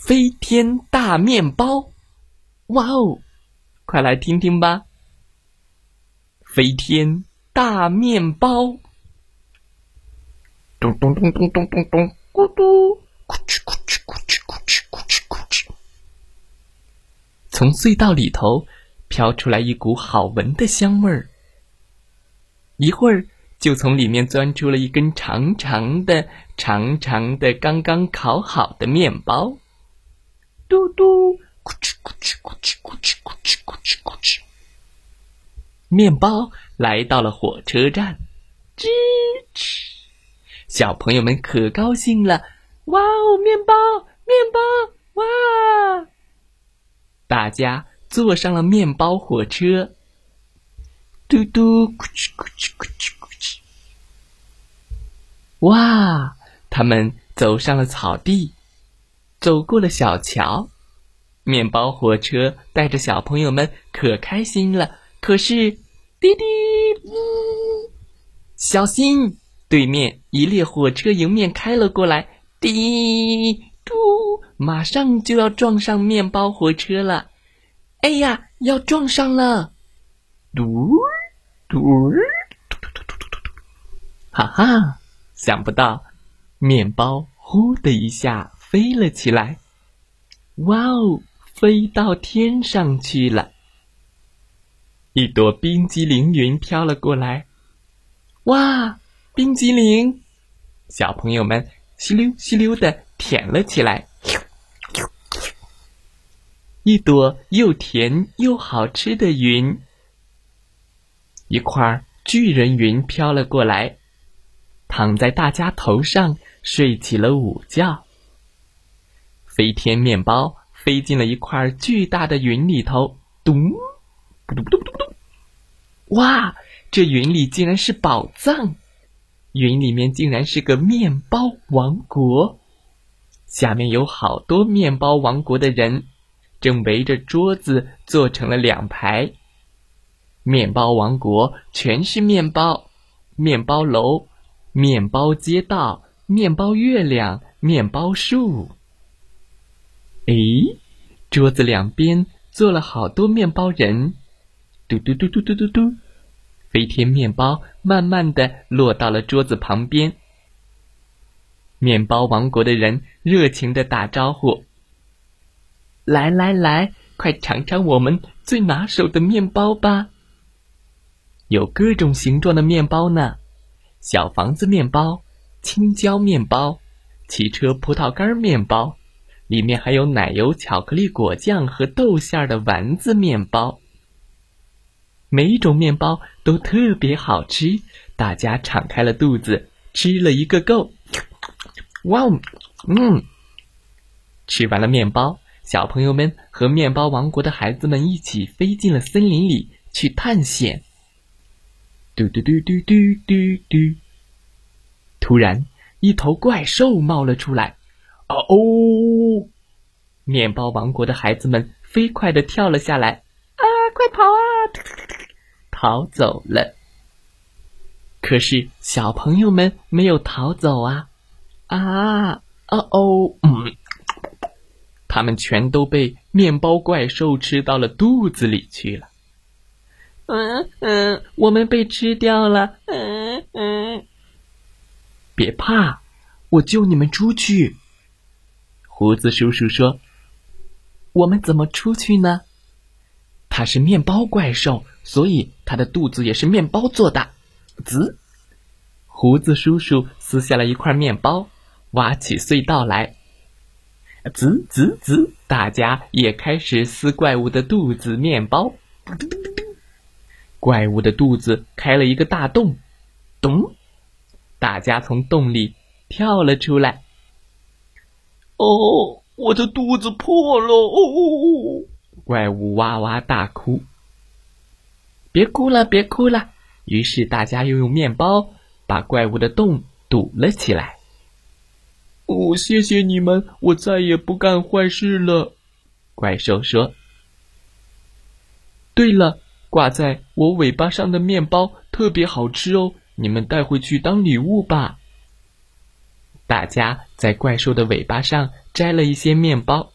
飞天大面包，哇哦！快来听听吧。飞天大面包，咚咚咚咚咚咚咚，咕嘟，咕哧咕哧咕哧咕哧咕哧咕哧。从隧道里头飘出来一股好闻的香味儿，一会儿就从里面钻出了一根长长的、长长的、刚刚烤好的面包。嘟嘟，咕哧咕哧咕哧咕哧咕哧咕哧咕哧。面包来到了火车站，吱吱，小朋友们可高兴了！哇哦，面包，面包，哇！大家坐上了面包火车，嘟嘟，咕哧咕哧咕哧咕哧。哇，他们走上了草地。走过了小桥，面包火车带着小朋友们可开心了。可是，滴滴呜，小心！对面一列火车迎面开了过来，滴嘟，马上就要撞上面包火车了。哎呀，要撞上了！嘟嘟嘟嘟嘟嘟嘟嘟，哈哈！想不到，面包呼的一下。飞了起来，哇哦，飞到天上去了！一朵冰激凌云飘了过来，哇，冰激凌！小朋友们吸溜吸溜的舔了起来。一朵又甜又好吃的云，一块巨人云飘了过来，躺在大家头上睡起了午觉。飞天面包飞进了一块巨大的云里头，咚，咕嘟咕嘟咕嘟咕嘟，哇！这云里竟然是宝藏，云里面竟然是个面包王国，下面有好多面包王国的人，正围着桌子坐成了两排。面包王国全是面包，面包楼，面包街道，面包月亮，面包树。哎，桌子两边坐了好多面包人，嘟嘟嘟嘟嘟嘟嘟，飞天面包慢慢的落到了桌子旁边。面包王国的人热情的打招呼：“来来来，快尝尝我们最拿手的面包吧！有各种形状的面包呢，小房子面包、青椒面包、汽车葡萄干面包。”里面还有奶油、巧克力、果酱和豆馅的丸子面包。每一种面包都特别好吃，大家敞开了肚子吃了一个够。哇哦，嗯！吃完了面包，小朋友们和面包王国的孩子们一起飞进了森林里去探险。嘟嘟嘟嘟嘟嘟嘟！突然，一头怪兽冒了出来。啊哦！面包王国的孩子们飞快的跳了下来，啊，快跑啊！逃走了。可是小朋友们没有逃走啊！啊，哦哦，嗯，他们全都被面包怪兽吃到了肚子里去了。嗯嗯，我们被吃掉了。嗯嗯，别怕，我救你们出去。胡子叔叔说：“我们怎么出去呢？他是面包怪兽，所以他的肚子也是面包做的。”滋，胡子叔叔撕下了一块面包，挖起隧道来。滋滋滋，大家也开始撕怪物的肚子面包。怪物的肚子开了一个大洞，咚！大家从洞里跳了出来。哦我的肚子破了！哦，怪物哇哇大哭。别哭了，别哭了。于是大家又用面包把怪物的洞堵了起来。哦，谢谢你们，我再也不干坏事了。怪兽说：“对了，挂在我尾巴上的面包特别好吃哦，你们带回去当礼物吧。”大家在怪兽的尾巴上摘了一些面包，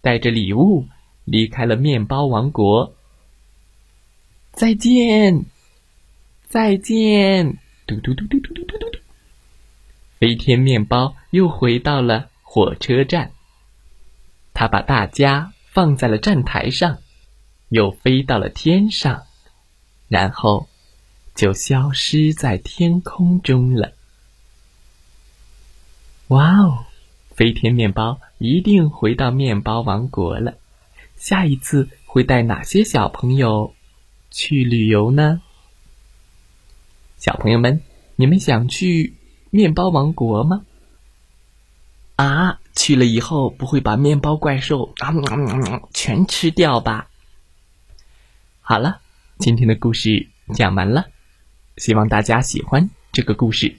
带着礼物离开了面包王国。再见，再见！嘟嘟嘟嘟嘟嘟嘟嘟。飞天面包又回到了火车站，他把大家放在了站台上，又飞到了天上，然后就消失在天空中了。哇哦！飞天面包一定回到面包王国了。下一次会带哪些小朋友去旅游呢？小朋友们，你们想去面包王国吗？啊，去了以后不会把面包怪兽啊全吃掉吧？好了，今天的故事讲完了，希望大家喜欢这个故事。